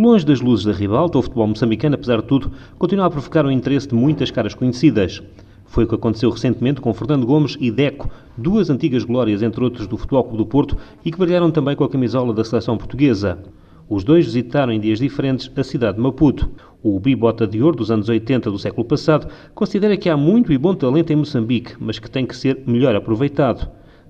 Longe das luzes da ribalta, o futebol moçambicano, apesar de tudo, continua a provocar o interesse de muitas caras conhecidas. Foi o que aconteceu recentemente com Fernando Gomes e Deco, duas antigas glórias, entre outros, do Futebol Clube do Porto e que brilharam também com a camisola da seleção portuguesa. Os dois visitaram em dias diferentes a cidade de Maputo. O bibota de ouro dos anos 80 do século passado considera que há muito e bom talento em Moçambique, mas que tem que ser melhor aproveitado.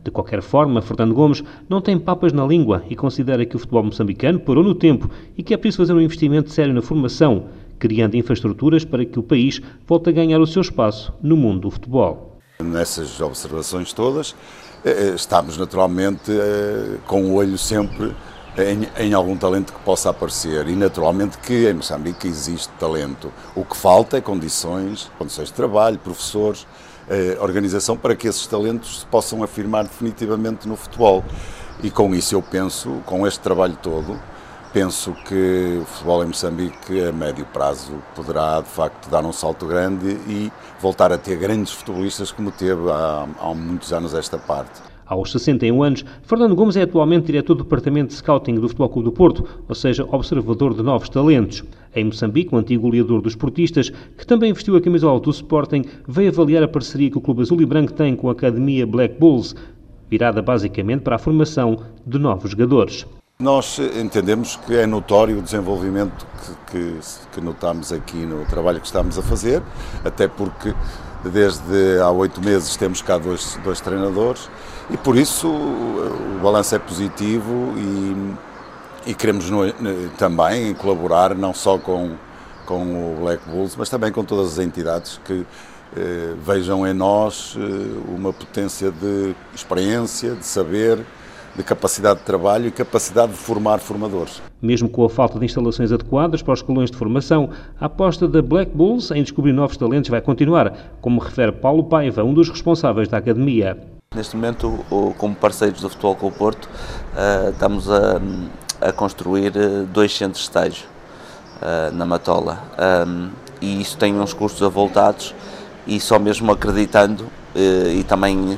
De qualquer forma, Fernando Gomes não tem papas na língua e considera que o futebol moçambicano parou no tempo e que é preciso fazer um investimento sério na formação, criando infraestruturas para que o país volte a ganhar o seu espaço no mundo do futebol. Nessas observações todas, eh, eh, estamos naturalmente eh, com o olho sempre em, em, algum talento que possa aparecer e naturalmente que em Moçambique existe talento. O que falta é condições, condições de trabalho, professores, eh, organização para que esses talentos se possam afirmar definitivamente no futebol. E com isso eu penso, com este trabalho todo, penso que o futebol em Moçambique a médio prazo poderá de facto dar um salto grande e voltar a ter grandes futebolistas como teve há, há muitos anos esta parte. Aos 61 anos, Fernando Gomes é atualmente diretor do Departamento de Scouting do Futebol Clube do Porto, ou seja, observador de novos talentos. Em Moçambique, o antigo goleador dos portistas, que também vestiu a camisola do Sporting, veio avaliar a parceria que o Clube Azul e Branco tem com a Academia Black Bulls, virada basicamente para a formação de novos jogadores. Nós entendemos que é notório o desenvolvimento que, que, que notamos aqui no trabalho que estamos a fazer, até porque desde há oito meses temos cá dois, dois treinadores e por isso o balanço é positivo e, e queremos no, também colaborar não só com, com o Black Bulls, mas também com todas as entidades que eh, vejam em nós eh, uma potência de experiência, de saber, de capacidade de trabalho e capacidade de formar formadores. Mesmo com a falta de instalações adequadas para os escalões de formação, a aposta da Black Bulls em descobrir novos talentos vai continuar, como refere Paulo Paiva, um dos responsáveis da academia. Neste momento, como parceiros do Futebol com o Porto, eh, estamos a, a construir eh, dois centros de estágio eh, na Matola. E isso tem uns custos avultados e só mesmo acreditando e também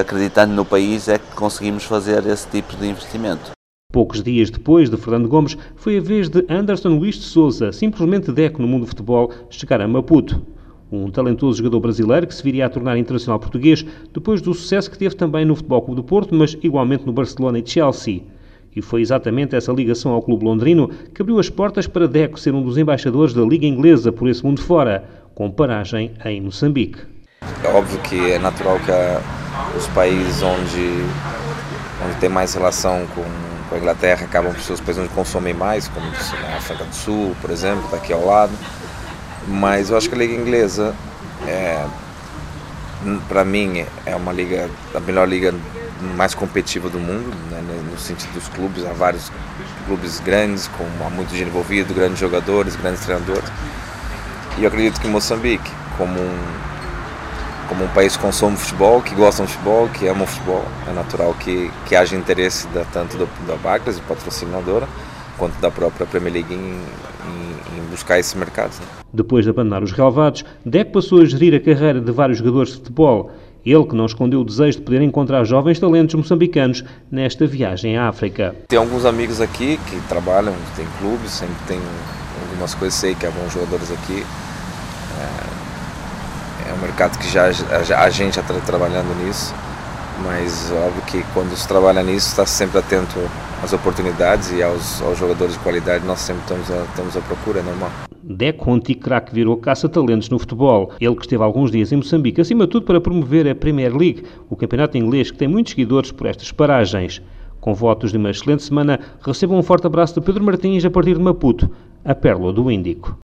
acreditando no país é que conseguimos fazer esse tipo de investimento. Poucos dias depois de Fernando Gomes, foi a vez de Anderson Luís de Souza, simplesmente deco no mundo do futebol, chegar a Maputo um talentoso jogador brasileiro que se viria a tornar internacional português depois do sucesso que teve também no Futebol Clube do Porto, mas igualmente no Barcelona e Chelsea. E foi exatamente essa ligação ao clube londrino que abriu as portas para Deco ser um dos embaixadores da Liga Inglesa por esse mundo fora, com paragem em Moçambique. É óbvio que é natural que os países onde, onde tem mais relação com, com a Inglaterra acabam por os países onde consomem mais, como a África do Sul, por exemplo, daqui ao lado. Mas eu acho que a liga inglesa, é, para mim, é uma liga, a melhor liga mais competitiva do mundo, né, no sentido dos clubes. Há vários clubes grandes, com há muito dinheiro envolvido, grandes jogadores, grandes treinadores. E eu acredito que Moçambique, como um, como um país que consome futebol, que gosta de futebol, que ama futebol, é natural que, que haja interesse da, tanto do, da Barclays, patrocinadora, quanto da própria Premier League em, em, em buscar esse mercado. Né? Depois de abandonar os relevados, Deck passou a gerir a carreira de vários jogadores de futebol. Ele que não escondeu o desejo de poder encontrar jovens talentos moçambicanos nesta viagem à África. Tem alguns amigos aqui que trabalham, tem clubes, sempre tem algumas coisas, sei que há bons jogadores aqui. É, é um mercado que já, já a gente já está trabalhando nisso mas óbvio que quando se trabalha nisso está sempre atento às oportunidades e aos, aos jogadores de qualidade, nós sempre estamos, a, estamos à procura, é normal. Deco, antigo craque, virou caça-talentos no futebol. Ele que esteve alguns dias em Moçambique, acima de tudo para promover a Premier League, o campeonato inglês que tem muitos seguidores por estas paragens. Com votos de uma excelente semana, recebam um forte abraço de Pedro Martins a partir de Maputo, a pérola do Índico.